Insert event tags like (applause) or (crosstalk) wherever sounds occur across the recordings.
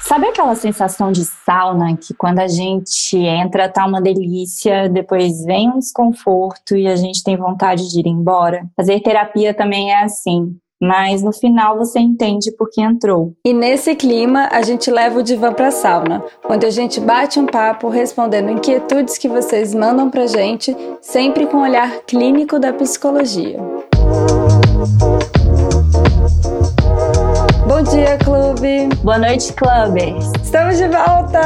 Sabe aquela sensação de sauna que quando a gente entra tá uma delícia, depois vem um desconforto e a gente tem vontade de ir embora? Fazer terapia também é assim. Mas no final você entende por que entrou. E nesse clima, a gente leva o divã pra sauna, onde a gente bate um papo respondendo inquietudes que vocês mandam pra gente, sempre com o olhar clínico da psicologia. Bom dia, clube! Boa noite, clubbers! Estamos de volta!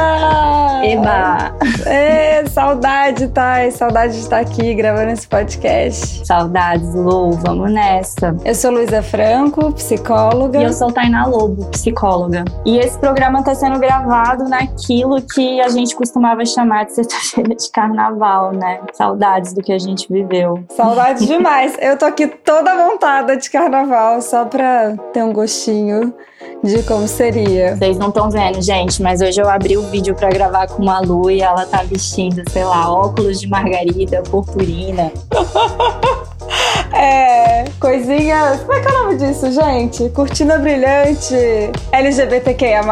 Eba! É, saudade, Thay! Saudade de estar aqui gravando esse podcast. Saudades, Lu, vamos nessa. Eu sou Luísa Franco, psicóloga. E eu sou Tainá Lobo, psicóloga. E esse programa está sendo gravado naquilo que a gente costumava chamar de sexta-feira de carnaval, né? Saudades do que a gente viveu. Saudades (laughs) demais! Eu tô aqui toda montada de carnaval, só pra ter um gostinho de como seria. Vocês não estão vendo, gente, mas hoje eu abri o vídeo para gravar com a Lu e ela tá vestindo, sei lá, óculos de margarida, purpurina. (laughs) É, coisinhas. Como é que é o nome disso, gente? Cortina brilhante LGBTQIA,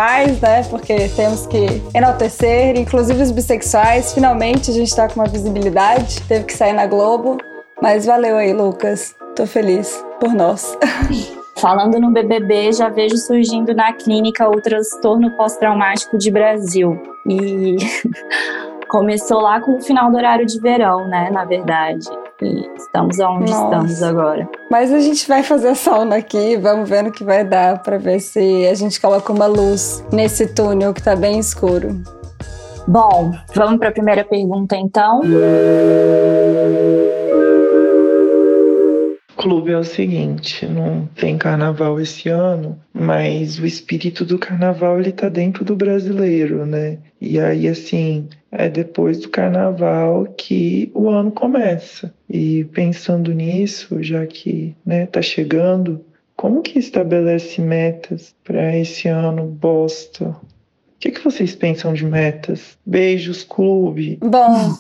né? Porque temos que enaltecer, inclusive os bissexuais. Finalmente a gente tá com uma visibilidade. Teve que sair na Globo. Mas valeu aí, Lucas. Tô feliz por nós. (laughs) Falando no BBB, já vejo surgindo na clínica o transtorno pós-traumático de Brasil. E (laughs) começou lá com o final do horário de verão, né? Na verdade. E estamos onde Nossa. estamos agora. Mas a gente vai fazer a sauna aqui, vamos ver no que vai dar para ver se a gente coloca uma luz nesse túnel que tá bem escuro. Bom, vamos para a primeira pergunta então clube é o seguinte, não tem carnaval esse ano, mas o espírito do carnaval ele tá dentro do brasileiro, né? E aí assim, é depois do carnaval que o ano começa. E pensando nisso, já que, né, tá chegando, como que estabelece metas para esse ano bosta? O que, que vocês pensam de metas? Beijos, clube. Bom,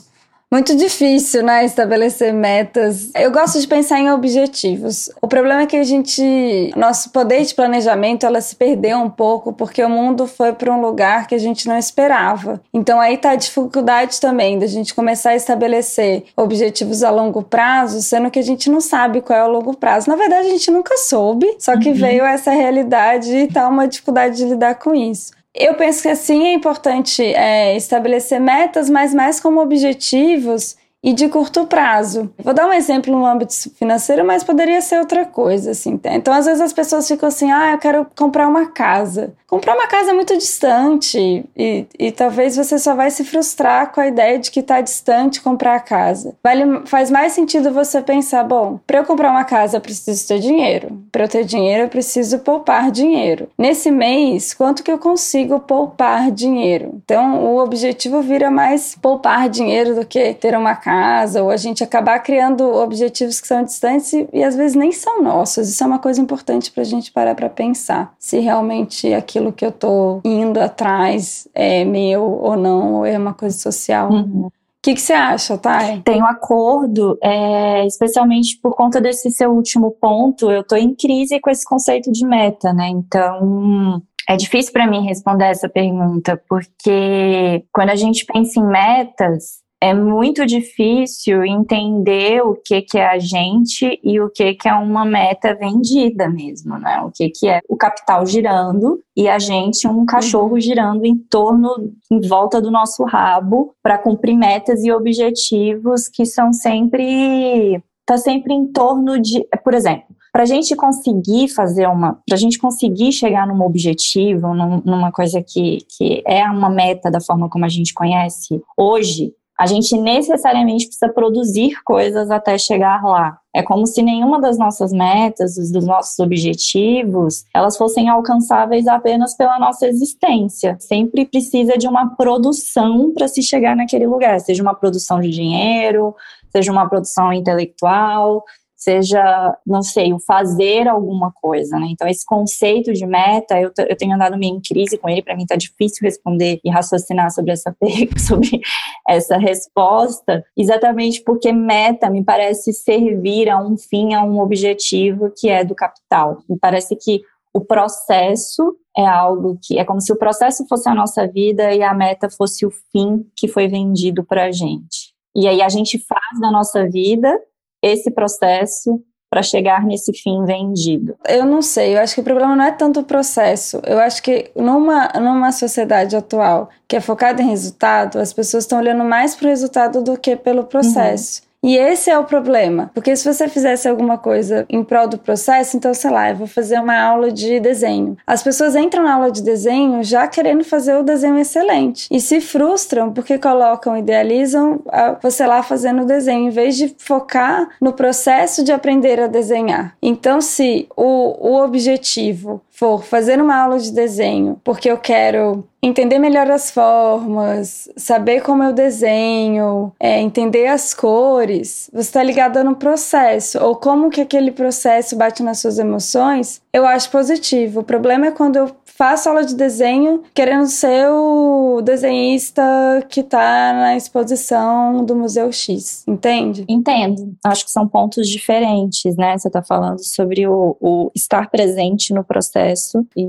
muito difícil, né, estabelecer metas. Eu gosto de pensar em objetivos. O problema é que a gente, nosso poder de planejamento, ela se perdeu um pouco porque o mundo foi para um lugar que a gente não esperava. Então aí tá a dificuldade também da gente começar a estabelecer objetivos a longo prazo, sendo que a gente não sabe qual é o longo prazo. Na verdade, a gente nunca soube, só que uhum. veio essa realidade e tá uma dificuldade de lidar com isso. Eu penso que assim é importante é, estabelecer metas, mas mais como objetivos e de curto prazo. Vou dar um exemplo no âmbito financeiro, mas poderia ser outra coisa, assim. Tá? Então, às vezes as pessoas ficam assim, ah, eu quero comprar uma casa. Comprar uma casa é muito distante e, e talvez você só vai se frustrar com a ideia de que está distante comprar a casa. Vale, faz mais sentido você pensar, bom, para eu comprar uma casa eu preciso ter dinheiro. Para eu ter dinheiro eu preciso poupar dinheiro. Nesse mês, quanto que eu consigo poupar dinheiro? Então, o objetivo vira mais poupar dinheiro do que ter uma casa ou a gente acabar criando objetivos que são distantes e, e às vezes nem são nossos. Isso é uma coisa importante para a gente parar para pensar se realmente aquilo que eu estou indo atrás é meu ou não, ou é uma coisa social. Uhum. O que, que você acha, Thay? Tenho acordo, é, especialmente por conta desse seu último ponto. Eu estou em crise com esse conceito de meta, né? Então, é difícil para mim responder essa pergunta, porque quando a gente pensa em metas, é muito difícil entender o que, que é a gente e o que, que é uma meta vendida mesmo, né? O que, que é o capital girando e a gente, um cachorro girando em torno, em volta do nosso rabo para cumprir metas e objetivos que são sempre. Tá sempre em torno de. Por exemplo, para a gente conseguir fazer uma, para a gente conseguir chegar num objetivo, num, numa coisa que, que é uma meta da forma como a gente conhece hoje, a gente necessariamente precisa produzir coisas até chegar lá. É como se nenhuma das nossas metas, dos nossos objetivos, elas fossem alcançáveis apenas pela nossa existência. Sempre precisa de uma produção para se chegar naquele lugar, seja uma produção de dinheiro, seja uma produção intelectual, seja, não sei, o fazer alguma coisa, né? Então, esse conceito de meta, eu, eu tenho andado meio em crise com ele, para mim tá difícil responder e raciocinar sobre essa, (laughs) sobre essa resposta, exatamente porque meta me parece servir a um fim, a um objetivo que é do capital. Me parece que o processo é algo que é como se o processo fosse a nossa vida e a meta fosse o fim que foi vendido para a gente. E aí a gente faz da nossa vida esse processo para chegar nesse fim vendido? Eu não sei, eu acho que o problema não é tanto o processo. Eu acho que numa, numa sociedade atual que é focada em resultado, as pessoas estão olhando mais para o resultado do que pelo processo. Uhum. E esse é o problema, porque se você fizesse alguma coisa em prol do processo, então sei lá, eu vou fazer uma aula de desenho. As pessoas entram na aula de desenho já querendo fazer o desenho excelente e se frustram porque colocam, idealizam você lá fazendo o desenho, em vez de focar no processo de aprender a desenhar. Então, se o, o objetivo for fazer uma aula de desenho porque eu quero entender melhor as formas, saber como eu desenho, é, entender as cores, você está ligada no processo ou como que aquele processo bate nas suas emoções, eu acho positivo. O problema é quando eu faço aula de desenho querendo ser o desenhista que está na exposição do Museu X, entende? Entendo. Acho que são pontos diferentes, né? Você está falando sobre o, o estar presente no processo e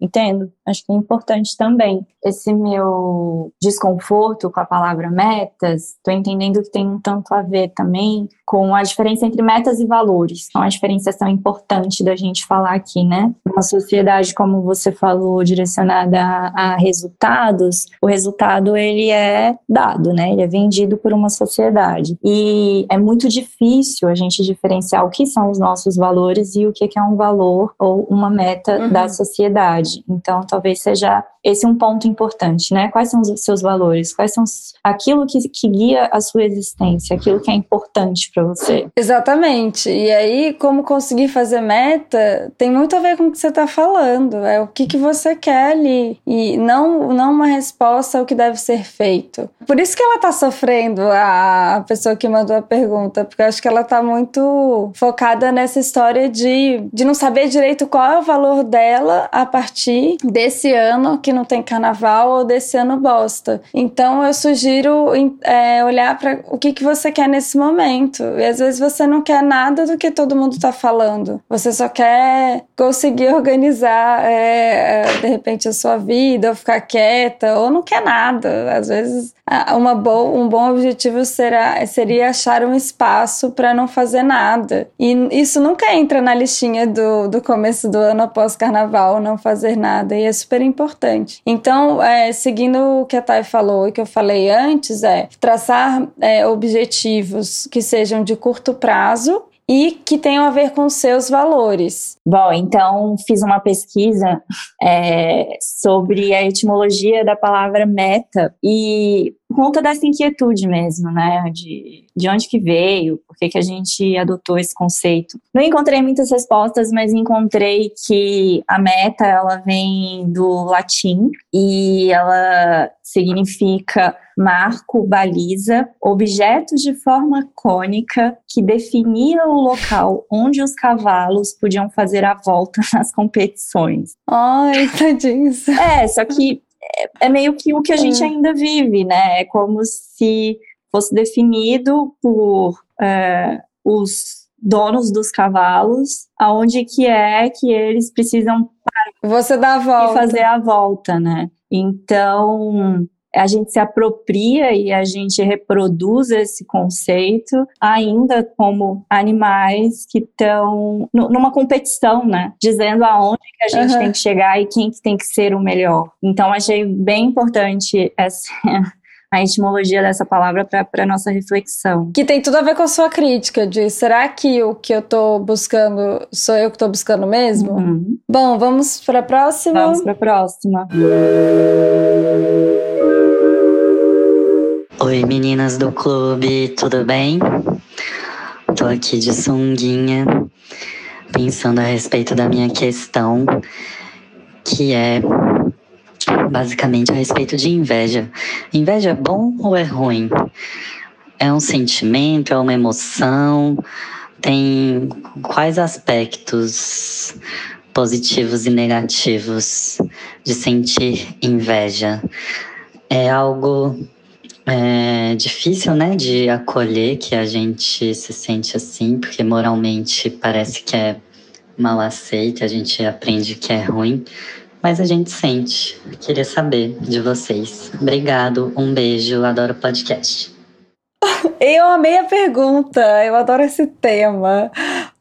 entendo. Acho que é importante também. Esse meu desconforto com a palavra metas, estou entendendo que tem um tanto a ver também com a diferença entre metas e valores. Então, a diferenciação importante da gente falar aqui, né? Uma sociedade, como você falou, direcionada a, a, resultados, o resultado ele é dado, né? Ele é vendido por uma sociedade. E é muito difícil a gente diferenciar o que são os nossos valores e o que é um valor ou uma meta uhum. da sociedade. Então, talvez seja esse um ponto importante, né? Quais são os seus valores? Quais são aquilo que, que guia a sua existência, aquilo que é importante para você? Exatamente. E aí, como conseguir fazer meta tem muito a ver com o que você está falando. É o que, que você quer ali e não não uma resposta ao que deve ser feito. Por isso que ela está sofrendo a pessoa que mandou a pergunta, porque eu acho que ela está muito focada nessa história de, de não saber direito qual é o valor dela a partir desse ano que não tem carnaval ou desse ano bosta. Então eu sugiro é, olhar para o que, que você quer nesse momento. E às vezes você não quer nada do que todo mundo tá falando. Você só quer conseguir organizar, é, é de repente, a sua vida, ou ficar quieta, ou não quer nada. Às vezes uma bo um bom objetivo será, seria achar um espaço para não fazer nada. E isso nunca entra na listinha do, do começo do ano após carnaval, não fazer nada. E é super importante. Então, é, seguindo o que a Thay falou e que eu falei antes, é traçar é, objetivos que sejam de curto prazo e que tenham a ver com seus valores. Bom, então fiz uma pesquisa é, sobre a etimologia da palavra meta e conta dessa inquietude mesmo, né, de, de onde que veio, por que, que a gente adotou esse conceito. Não encontrei muitas respostas, mas encontrei que a meta, ela vem do latim e ela significa marco, baliza, objeto de forma cônica que definia o local onde os cavalos podiam fazer a volta (laughs) nas competições. Ai, tadinhos. É, só que é, meio que o que a gente ainda vive, né? É como se fosse definido por é, os donos dos cavalos, aonde que é que eles precisam parar Você dá a volta. e fazer a volta, né? Então, a gente se apropria e a gente reproduz esse conceito ainda como animais que estão numa competição, né? Dizendo aonde que a gente uhum. tem que chegar e quem que tem que ser o melhor. Então achei bem importante essa (laughs) a etimologia dessa palavra para nossa reflexão. Que tem tudo a ver com a sua crítica de será que o que eu estou buscando sou eu que estou buscando mesmo? Uhum. Bom, vamos para a próxima? Vamos para a próxima. Oi meninas do clube, tudo bem? Tô aqui de sunguinha, pensando a respeito da minha questão, que é basicamente a respeito de inveja. Inveja é bom ou é ruim? É um sentimento, é uma emoção? tem quais aspectos positivos e negativos de sentir inveja? É algo é, difícil, né, de acolher que a gente se sente assim, porque moralmente parece que é mal aceito, a gente aprende que é ruim, mas a gente sente. Queria saber de vocês. Obrigado, um beijo, adoro podcast. (laughs) Eu amei a pergunta, eu adoro esse tema,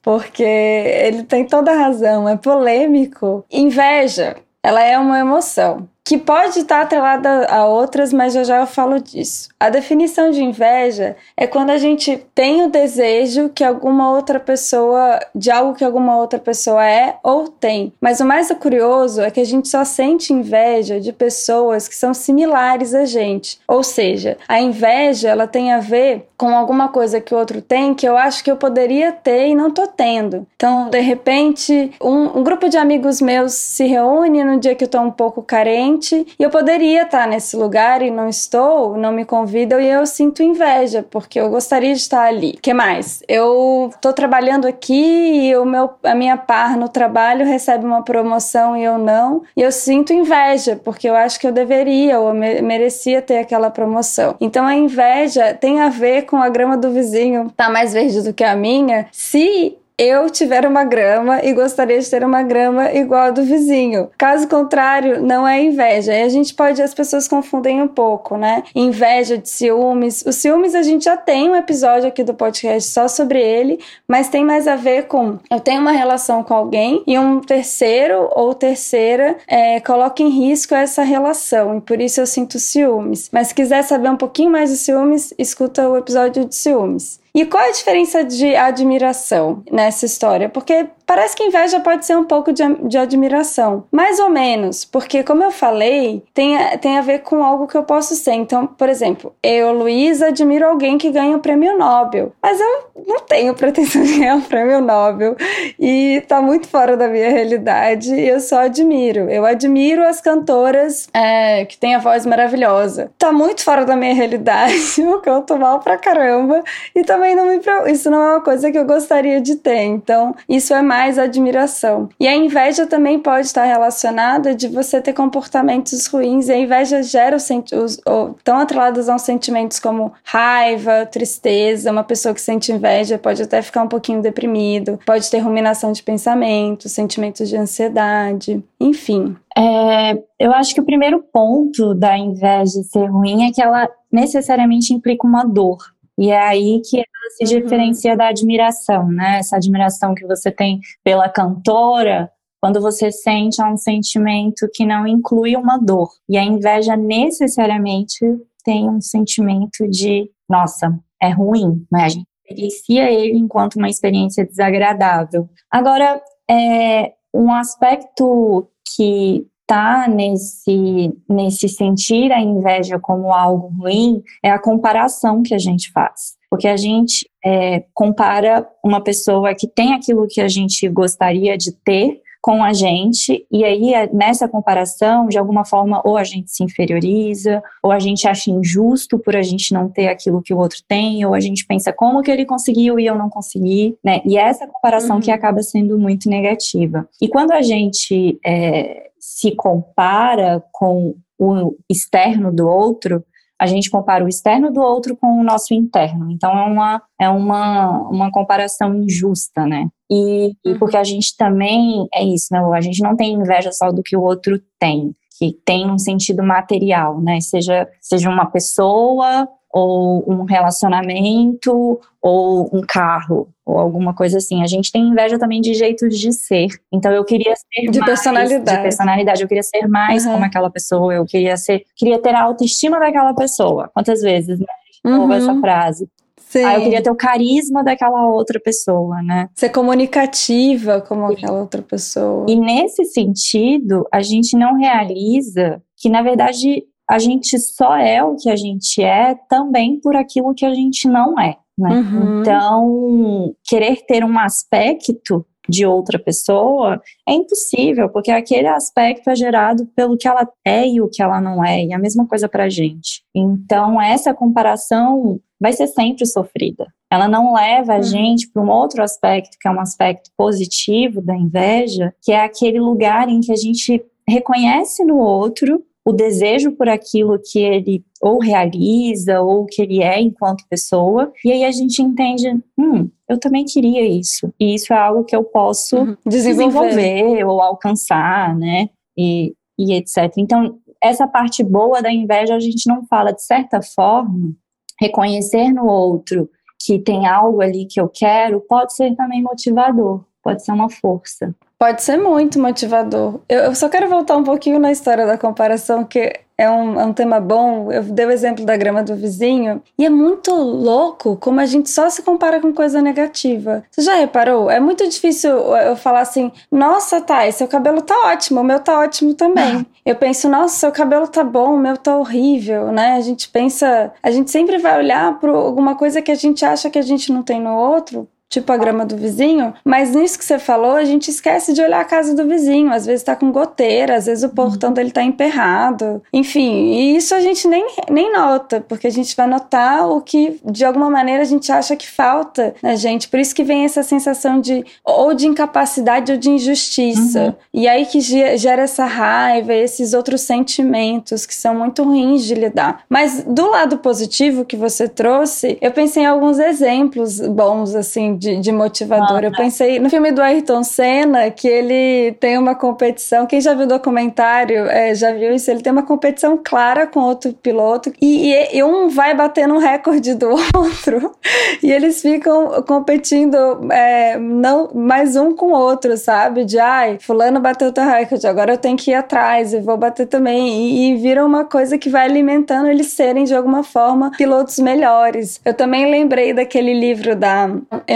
porque ele tem toda a razão, é polêmico. Inveja, ela é uma emoção que pode estar atrelada a outras, mas já já eu falo disso. A definição de inveja é quando a gente tem o desejo que alguma outra pessoa, de algo que alguma outra pessoa é ou tem. Mas o mais curioso é que a gente só sente inveja de pessoas que são similares a gente. Ou seja, a inveja ela tem a ver com alguma coisa que o outro tem que eu acho que eu poderia ter e não tô tendo. Então, de repente, um, um grupo de amigos meus se reúne no dia que eu tô um pouco carente e eu poderia estar nesse lugar e não estou, não me convidam e eu sinto inveja, porque eu gostaria de estar ali. que mais? Eu estou trabalhando aqui e o meu, a minha par no trabalho recebe uma promoção e eu não, e eu sinto inveja, porque eu acho que eu deveria ou merecia ter aquela promoção. Então a inveja tem a ver com a grama do vizinho tá mais verde do que a minha, se eu tiver uma grama e gostaria de ter uma grama igual a do vizinho. Caso contrário, não é inveja. E a gente pode, as pessoas confundem um pouco, né? Inveja de ciúmes. O ciúmes a gente já tem um episódio aqui do podcast só sobre ele, mas tem mais a ver com eu tenho uma relação com alguém e um terceiro ou terceira é, coloca em risco essa relação e por isso eu sinto ciúmes. Mas se quiser saber um pouquinho mais de ciúmes, escuta o episódio de ciúmes. E qual é a diferença de admiração nessa história? Porque parece que inveja pode ser um pouco de, de admiração. Mais ou menos, porque, como eu falei, tem, tem a ver com algo que eu posso ser. Então, por exemplo, eu, Luísa, admiro alguém que ganha o prêmio Nobel, mas eu não tenho pretensão de ganhar o prêmio Nobel e tá muito fora da minha realidade e eu só admiro. Eu admiro as cantoras é, que têm a voz maravilhosa. Tá muito fora da minha realidade, (laughs) eu canto mal pra caramba e também também não me isso não é uma coisa que eu gostaria de ter. Então, isso é mais admiração. E a inveja também pode estar relacionada de você ter comportamentos ruins. E a inveja gera os, os tão atrelados a uns sentimentos como raiva, tristeza. Uma pessoa que sente inveja pode até ficar um pouquinho deprimido, pode ter ruminação de pensamento, sentimentos de ansiedade, enfim. É, eu acho que o primeiro ponto da inveja ser ruim é que ela necessariamente implica uma dor. E é aí que ela se uhum. diferencia da admiração, né? Essa admiração que você tem pela cantora, quando você sente é um sentimento que não inclui uma dor. E a inveja necessariamente tem um sentimento de, nossa, é ruim, né? A gente experiencia ele enquanto uma experiência desagradável. Agora, é, um aspecto que tá nesse, nesse sentir a inveja como algo ruim é a comparação que a gente faz. Porque a gente é, compara uma pessoa que tem aquilo que a gente gostaria de ter com a gente, e aí é, nessa comparação, de alguma forma, ou a gente se inferioriza, ou a gente acha injusto por a gente não ter aquilo que o outro tem, ou a gente pensa como que ele conseguiu e eu não consegui, né? E essa comparação uhum. que acaba sendo muito negativa. E quando a gente é, se compara com o externo do outro, a gente compara o externo do outro com o nosso interno. Então é uma, é uma, uma comparação injusta, né? E, e uhum. porque a gente também é isso, né? A gente não tem inveja só do que o outro tem, que tem um sentido material, né? Seja, seja uma pessoa ou um relacionamento, ou um carro, ou alguma coisa assim. A gente tem inveja também de jeitos de ser. Então eu queria ser de mais, personalidade. De personalidade. Eu queria ser mais uhum. como aquela pessoa. Eu queria ser, queria ter a autoestima daquela pessoa. Quantas vezes, né? Uhum. essa frase. Sim. Ah, eu queria ter o carisma daquela outra pessoa, né? Ser comunicativa como aquela outra pessoa. E nesse sentido, a gente não realiza que, na verdade, a gente só é o que a gente é também por aquilo que a gente não é. Né? Uhum. Então, querer ter um aspecto de outra pessoa é impossível, porque aquele aspecto é gerado pelo que ela é e o que ela não é, e a mesma coisa para a gente. Então, essa comparação vai ser sempre sofrida. ela não leva a uhum. gente para um outro aspecto, que é um aspecto positivo da inveja, que é aquele lugar em que a gente reconhece no outro o desejo por aquilo que ele ou realiza ou que ele é enquanto pessoa, e aí a gente entende, hum, eu também queria isso, e isso é algo que eu posso uhum. desenvolver. desenvolver ou alcançar, né? E, e etc. Então, essa parte boa da inveja a gente não fala de certa forma, reconhecer no outro que tem algo ali que eu quero pode ser também motivador, pode ser uma força. Pode ser muito motivador. Eu, eu, só quero voltar um pouquinho na história da comparação, que é um, é um tema bom. Eu dei o exemplo da grama do vizinho, e é muito louco como a gente só se compara com coisa negativa. Você já reparou? É muito difícil eu falar assim: nossa, Thay, seu cabelo tá ótimo, o meu tá ótimo também. (laughs) eu penso, nossa, seu cabelo tá bom, o meu tá horrível, né? A gente pensa, a gente sempre vai olhar para alguma coisa que a gente acha que a gente não tem no outro tipo a grama do vizinho, mas nisso que você falou, a gente esquece de olhar a casa do vizinho. Às vezes tá com goteira, às vezes o portão dele tá emperrado. Enfim, e isso a gente nem, nem nota, porque a gente vai notar o que de alguma maneira a gente acha que falta na gente. Por isso que vem essa sensação de ou de incapacidade ou de injustiça. Uhum. E aí que gera essa raiva, esses outros sentimentos que são muito ruins de lidar. Mas do lado positivo que você trouxe, eu pensei em alguns exemplos bons assim de, de motivador. Ah, eu pensei no filme do Ayrton Senna, que ele tem uma competição. Quem já viu o documentário é, já viu isso. Ele tem uma competição clara com outro piloto e, e, e um vai batendo um recorde do (laughs) outro e eles ficam competindo é, não mais um com o outro, sabe? De ai, fulano bateu o teu recorde, agora eu tenho que ir atrás e vou bater também. E, e vira uma coisa que vai alimentando eles serem de alguma forma pilotos melhores. Eu também lembrei daquele livro da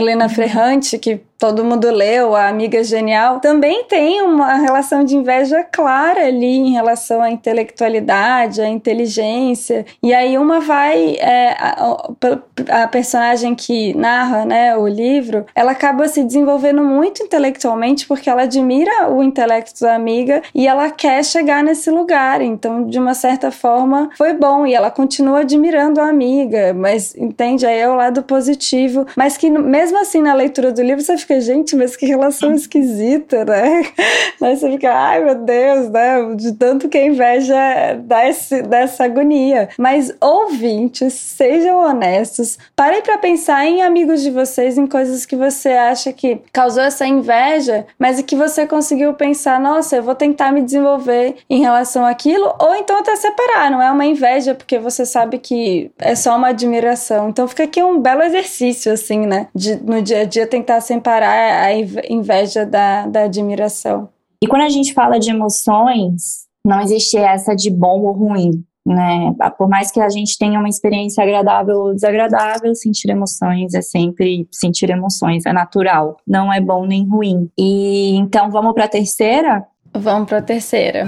Helena Ferrante, que todo mundo leu, a Amiga Genial, também tem uma relação de inveja clara ali em relação à intelectualidade, à inteligência. E aí uma vai. É, a, a, personagem que narra né, o livro, ela acaba se desenvolvendo muito intelectualmente porque ela admira o intelecto da amiga e ela quer chegar nesse lugar. Então, de uma certa forma, foi bom. E ela continua admirando a amiga, mas entende? Aí é o lado positivo. Mas que mesmo assim, na leitura do livro, você fica fica, gente, mas que relação esquisita, né? (laughs) Aí você fica, ai meu Deus, né? De tanto que a inveja dá, esse, dá essa agonia. Mas ouvintes, sejam honestos, parem para pensar em amigos de vocês, em coisas que você acha que causou essa inveja, mas que você conseguiu pensar, nossa, eu vou tentar me desenvolver em relação àquilo, ou então até separar, não é uma inveja, porque você sabe que é só uma admiração. Então fica aqui um belo exercício, assim, né? De no dia a dia tentar separar separar a inveja da, da admiração. E quando a gente fala de emoções, não existe essa de bom ou ruim, né? Por mais que a gente tenha uma experiência agradável ou desagradável, sentir emoções é sempre sentir emoções, é natural, não é bom nem ruim. E então vamos para a terceira? Vamos para a terceira.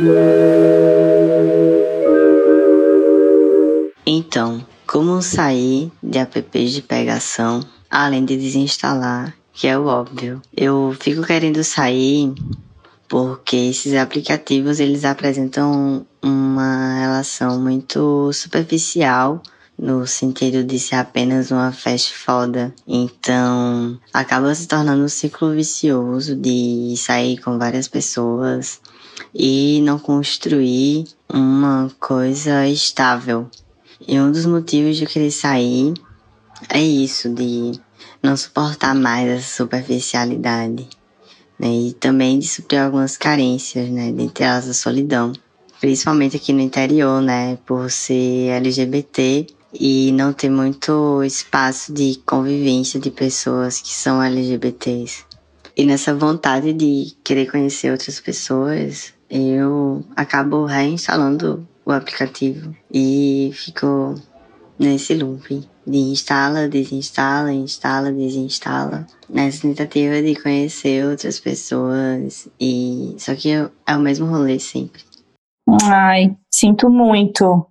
Então, como sair de apps de pegação, além de desinstalar que é o óbvio. Eu fico querendo sair porque esses aplicativos eles apresentam uma relação muito superficial no sentido de ser apenas uma fast foda. Então, acaba se tornando um ciclo vicioso de sair com várias pessoas e não construir uma coisa estável. E um dos motivos de eu querer sair é isso, de não suportar mais essa superficialidade, né? E também de suprir algumas carências, né? Dentre elas a solidão. Principalmente aqui no interior, né? Por ser LGBT e não ter muito espaço de convivência de pessoas que são LGBTs. E nessa vontade de querer conhecer outras pessoas, eu acabo reinstalando o aplicativo e fico nesse loop de instala, desinstala, instala, desinstala, nessa tentativa de conhecer outras pessoas e só que é o mesmo rolê sempre. Ai, sinto muito.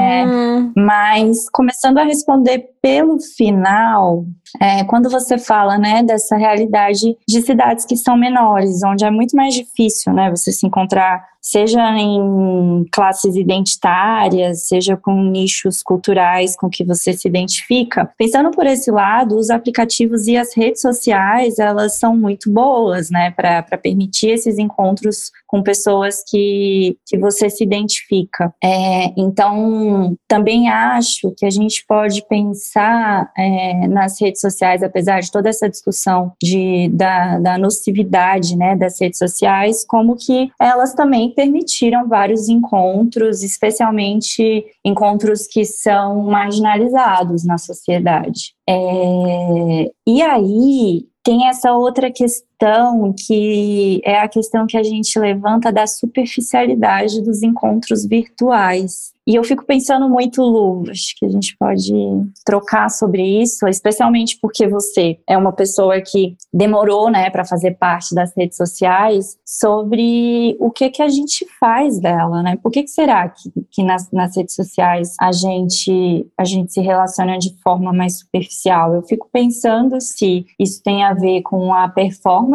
É, hum. Mas começando a responder pelo final, é, quando você fala, né, dessa realidade de cidades que são menores, onde é muito mais difícil, né, você se encontrar seja em classes identitárias, seja com nichos culturais com que você se identifica. Pensando por esse lado, os aplicativos e as redes sociais, elas são muito boas, né, para permitir esses encontros com pessoas que, que você se identifica. É, então, também acho que a gente pode pensar é, nas redes sociais, apesar de toda essa discussão de, da, da nocividade né, das redes sociais, como que elas também permitiram vários encontros, especialmente encontros que são marginalizados na sociedade. É, e aí tem essa outra questão que é a questão que a gente levanta da superficialidade dos encontros virtuais. E eu fico pensando muito, Lu, acho que a gente pode trocar sobre isso, especialmente porque você é uma pessoa que demorou, né, para fazer parte das redes sociais, sobre o que que a gente faz dela, né? Por que, que será que, que nas, nas redes sociais a gente, a gente se relaciona de forma mais superficial? Eu fico pensando se isso tem a ver com a performance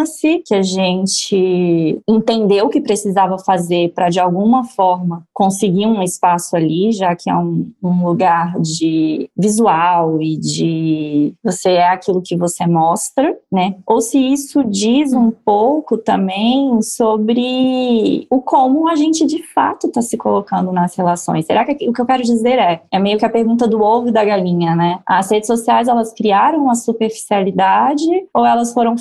que a gente entendeu que precisava fazer para de alguma forma conseguir um espaço ali, já que é um, um lugar de visual e de você é aquilo que você mostra, né? Ou se isso diz um pouco também sobre o como a gente de fato está se colocando nas relações. Será que o que eu quero dizer é, é meio que a pergunta do ovo e da galinha, né? As redes sociais elas criaram uma superficialidade ou elas foram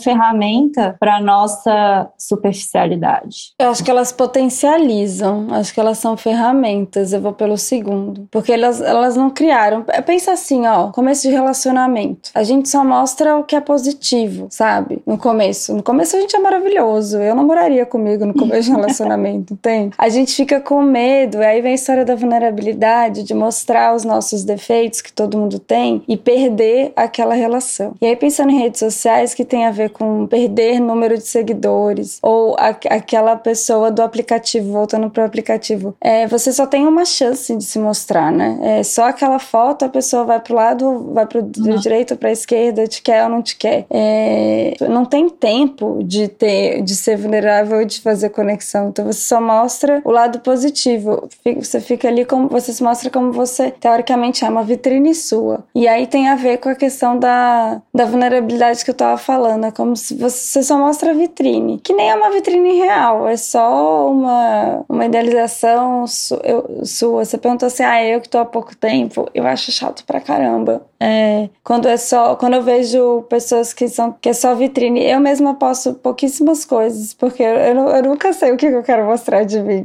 para nossa superficialidade? Eu acho que elas potencializam, acho que elas são ferramentas. Eu vou pelo segundo. Porque elas, elas não criaram. Pensa assim, ó, começo de relacionamento. A gente só mostra o que é positivo, sabe? No começo. No começo a gente é maravilhoso. Eu não moraria comigo no começo de (laughs) relacionamento, tem? A gente fica com medo, aí vem a história da vulnerabilidade, de mostrar os nossos defeitos que todo mundo tem e perder aquela relação. E aí pensando em redes sociais que tem a ver com perder número de seguidores ou a, aquela pessoa do aplicativo voltando pro aplicativo, é, você só tem uma chance de se mostrar, né? É só aquela foto, a pessoa vai pro lado, vai pro uhum. direito, pra esquerda, te quer ou não te quer. É, não tem tempo de ter, de ser vulnerável e de fazer conexão. Então você só mostra o lado positivo. Você fica ali como você se mostra como você teoricamente é uma vitrine sua. E aí tem a ver com a questão da, da vulnerabilidade que eu tava falando. É como se você só mostra a vitrine, que nem é uma vitrine real, é só uma, uma idealização sua. Você perguntou assim, ah, eu que tô há pouco tempo, eu acho chato pra caramba. É, quando é só, quando eu vejo pessoas que são que é só vitrine, eu mesma posto pouquíssimas coisas, porque eu, eu, eu nunca sei o que eu quero mostrar de mim.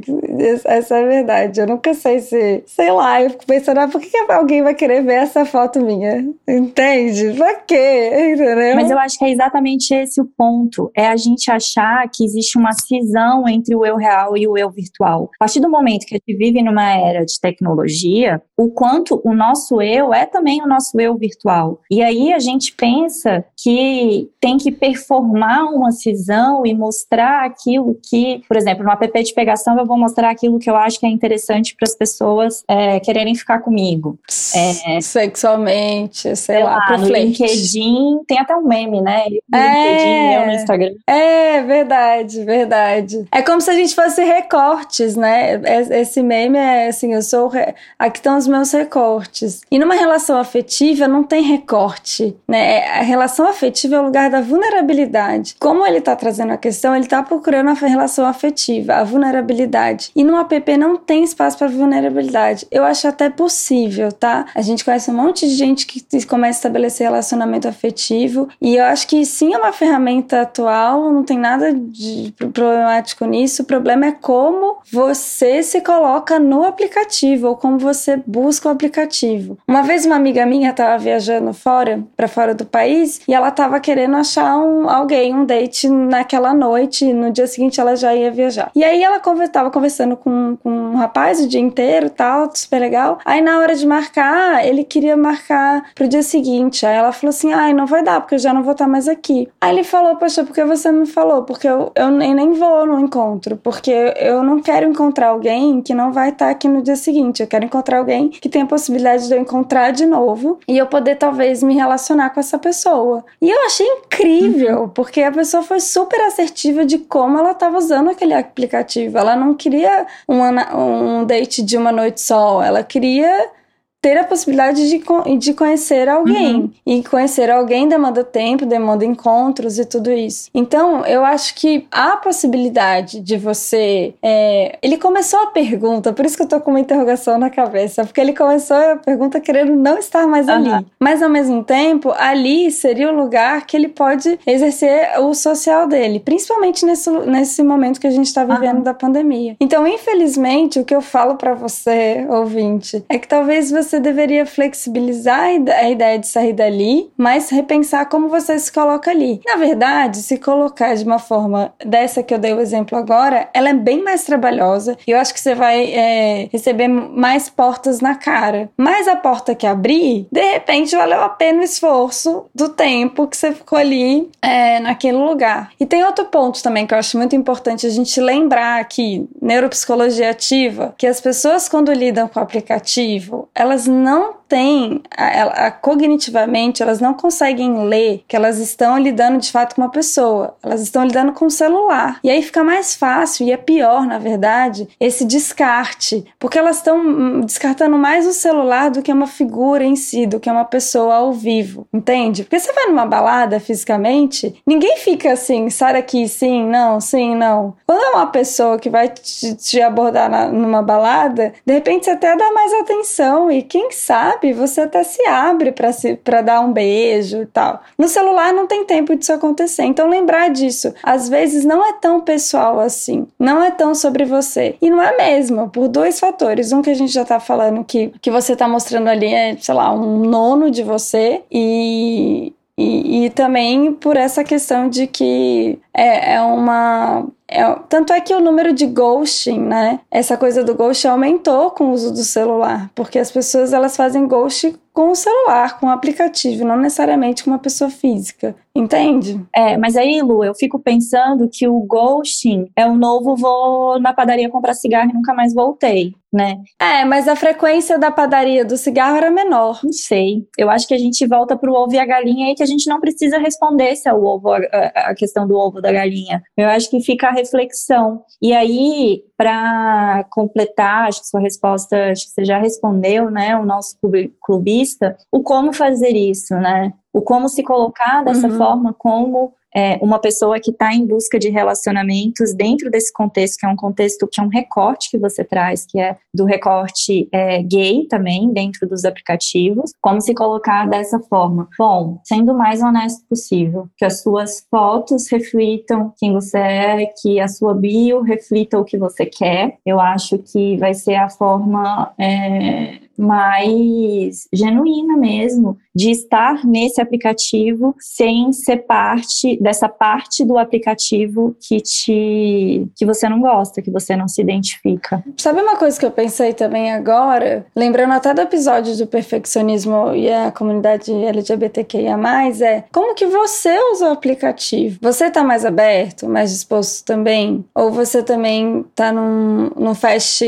Essa é a verdade. Eu nunca sei se, sei lá, eu fico pensando, ah, por que alguém vai querer ver essa foto minha? Entende? Pra quê? Entendeu? Mas eu acho que é exatamente esse o ponto. É a gente achar que existe uma cisão entre o eu real e o eu virtual. A partir do momento que a gente vive numa era de tecnologia, o quanto o nosso eu é também o nosso eu virtual. E aí a gente pensa que tem que performar uma cisão e mostrar aquilo que, por exemplo, no app de pegação eu vou mostrar aquilo que eu acho que é interessante para as pessoas é, quererem ficar comigo. É, Sexualmente, sei, sei lá, lá no LinkedIn tem até um meme, né? No é, LinkedIn, eu no Instagram. É, verdade, verdade. É como se a gente fosse recortes, né? Esse meme é assim, eu sou. Aqui estão os meus recortes. E numa relação afetiva, não tem recorte, né? É, a relação afetiva é o lugar da vulnerabilidade. Como ele está trazendo a questão, ele está procurando a relação afetiva, a vulnerabilidade. E no app não tem espaço para vulnerabilidade. Eu acho até possível, tá? A gente conhece um monte de gente que começa a estabelecer relacionamento afetivo e eu acho que sim é uma ferramenta atual, não tem nada de problemático nisso. O problema é como você se coloca no aplicativo ou como você busca o aplicativo. Uma vez uma amiga minha estava viajando fora, para fora do país, e ela estava querendo achar um, alguém, um date naquela noite, no dia seguinte ela já ia viajar. E aí ela estava conversando com, com um rapaz o dia inteiro, tal, super legal. Aí na hora de marcar, ele queria marcar pro dia seguinte. Aí ela falou assim: ai, não vai dar, porque eu já não vou estar mais aqui. Aí ele falou, poxa, por que você não falou? Porque eu, eu nem, nem vou no encontro, porque eu não quero encontrar alguém que não vai estar aqui no dia seguinte. Eu quero encontrar alguém que tem a possibilidade de eu encontrar de novo e eu poder talvez me relacionar com essa pessoa. E eu achei incrível, uhum. porque a pessoa foi super assertiva de como ela estava usando aquele aplicativo. Ela não queria uma, um date de uma noite só, ela queria ter a possibilidade de, de conhecer alguém. Uhum. E conhecer alguém demanda tempo, demanda encontros e tudo isso. Então, eu acho que a possibilidade de você. É... Ele começou a pergunta, por isso que eu tô com uma interrogação na cabeça, porque ele começou a pergunta querendo não estar mais uhum. ali. Mas, ao mesmo tempo, ali seria o lugar que ele pode exercer o social dele, principalmente nesse, nesse momento que a gente tá vivendo uhum. da pandemia. Então, infelizmente, o que eu falo para você, ouvinte, é que talvez você você deveria flexibilizar a ideia de sair dali, mas repensar como você se coloca ali. Na verdade, se colocar de uma forma dessa que eu dei o exemplo agora, ela é bem mais trabalhosa e eu acho que você vai é, receber mais portas na cara. Mas a porta que abrir, de repente valeu a pena o esforço do tempo que você ficou ali é, naquele lugar. E tem outro ponto também que eu acho muito importante a gente lembrar aqui, neuropsicologia ativa, que as pessoas quando lidam com o aplicativo, elas elas não têm, a, a, cognitivamente, elas não conseguem ler que elas estão lidando de fato com uma pessoa, elas estão lidando com o celular. E aí fica mais fácil, e é pior, na verdade, esse descarte, porque elas estão hum, descartando mais o celular do que uma figura em si, do que uma pessoa ao vivo, entende? Porque você vai numa balada fisicamente, ninguém fica assim, sai daqui, sim, não, sim, não. Quando é uma pessoa que vai te, te abordar na, numa balada, de repente você até dá mais atenção e quem sabe você até se abre para se para dar um beijo e tal. No celular não tem tempo disso acontecer. Então lembrar disso, às vezes não é tão pessoal assim, não é tão sobre você. E não é mesmo, por dois fatores. Um que a gente já tá falando que que você tá mostrando ali é, sei lá, um nono de você e e, e, também por essa questão de que é, é uma é, tanto é que o número de ghosting, né? Essa coisa do ghosting aumentou com o uso do celular, porque as pessoas elas fazem ghosting com o celular, com o aplicativo, não necessariamente com uma pessoa física. Entende? É, mas aí, Lu, eu fico pensando que o ghosting é o novo vou na padaria comprar cigarro e nunca mais voltei, né? É, mas a frequência da padaria do cigarro era menor. Não sei. Eu acho que a gente volta pro ovo e a galinha aí que a gente não precisa responder se é o ovo, a, a questão do ovo da galinha. Eu acho que fica a reflexão. E aí, para completar, acho que sua resposta, acho que você já respondeu, né? O nosso clubista, o como fazer isso, né? O como se colocar dessa uhum. forma como é, uma pessoa que está em busca de relacionamentos dentro desse contexto, que é um contexto que é um recorte que você traz, que é do recorte é, gay também, dentro dos aplicativos, como se colocar dessa forma? Bom, sendo o mais honesto possível, que as suas fotos reflitam quem você é, que a sua bio reflita o que você quer, eu acho que vai ser a forma. É, mais genuína mesmo, de estar nesse aplicativo sem ser parte dessa parte do aplicativo que te que você não gosta, que você não se identifica. Sabe uma coisa que eu pensei também agora, lembrando até do episódio do perfeccionismo e a comunidade LGBTQIA+, é como que você usa o aplicativo? Você tá mais aberto, mais disposto também? Ou você também tá num, num fast...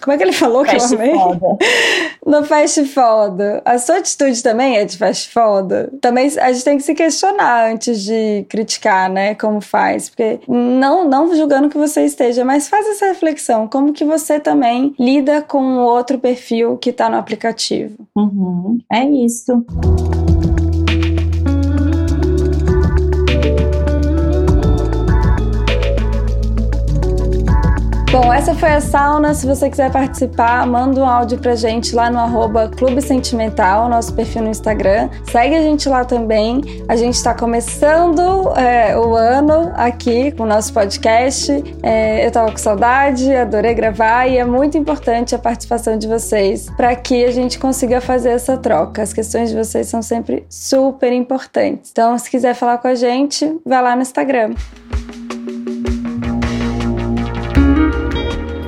Como é que ele falou fast que eu amei? Foda. (laughs) no fast foda. A sua atitude também é de fast foda? Também a gente tem que se questionar antes de criticar, né? Como faz. Porque não, não julgando que você esteja, mas faz essa reflexão. Como que você também lida com o outro perfil que tá no aplicativo? Uhum, é isso. Bom, essa foi a sauna. Se você quiser participar, manda um áudio pra gente lá no arroba Clube Sentimental, nosso perfil no Instagram. Segue a gente lá também. A gente está começando é, o ano aqui com o nosso podcast. É, eu tava com saudade, adorei gravar e é muito importante a participação de vocês para que a gente consiga fazer essa troca. As questões de vocês são sempre super importantes. Então, se quiser falar com a gente, vai lá no Instagram.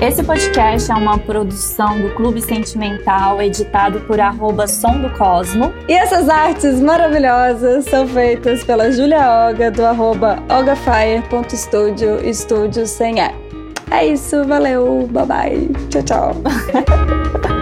Esse podcast é uma produção do Clube Sentimental, editado por arroba Som do Cosmo. E essas artes maravilhosas são feitas pela Julia Oga, do arroba ogafire.studio, estúdio sem E. É isso, valeu, bye bye, tchau, tchau. (laughs)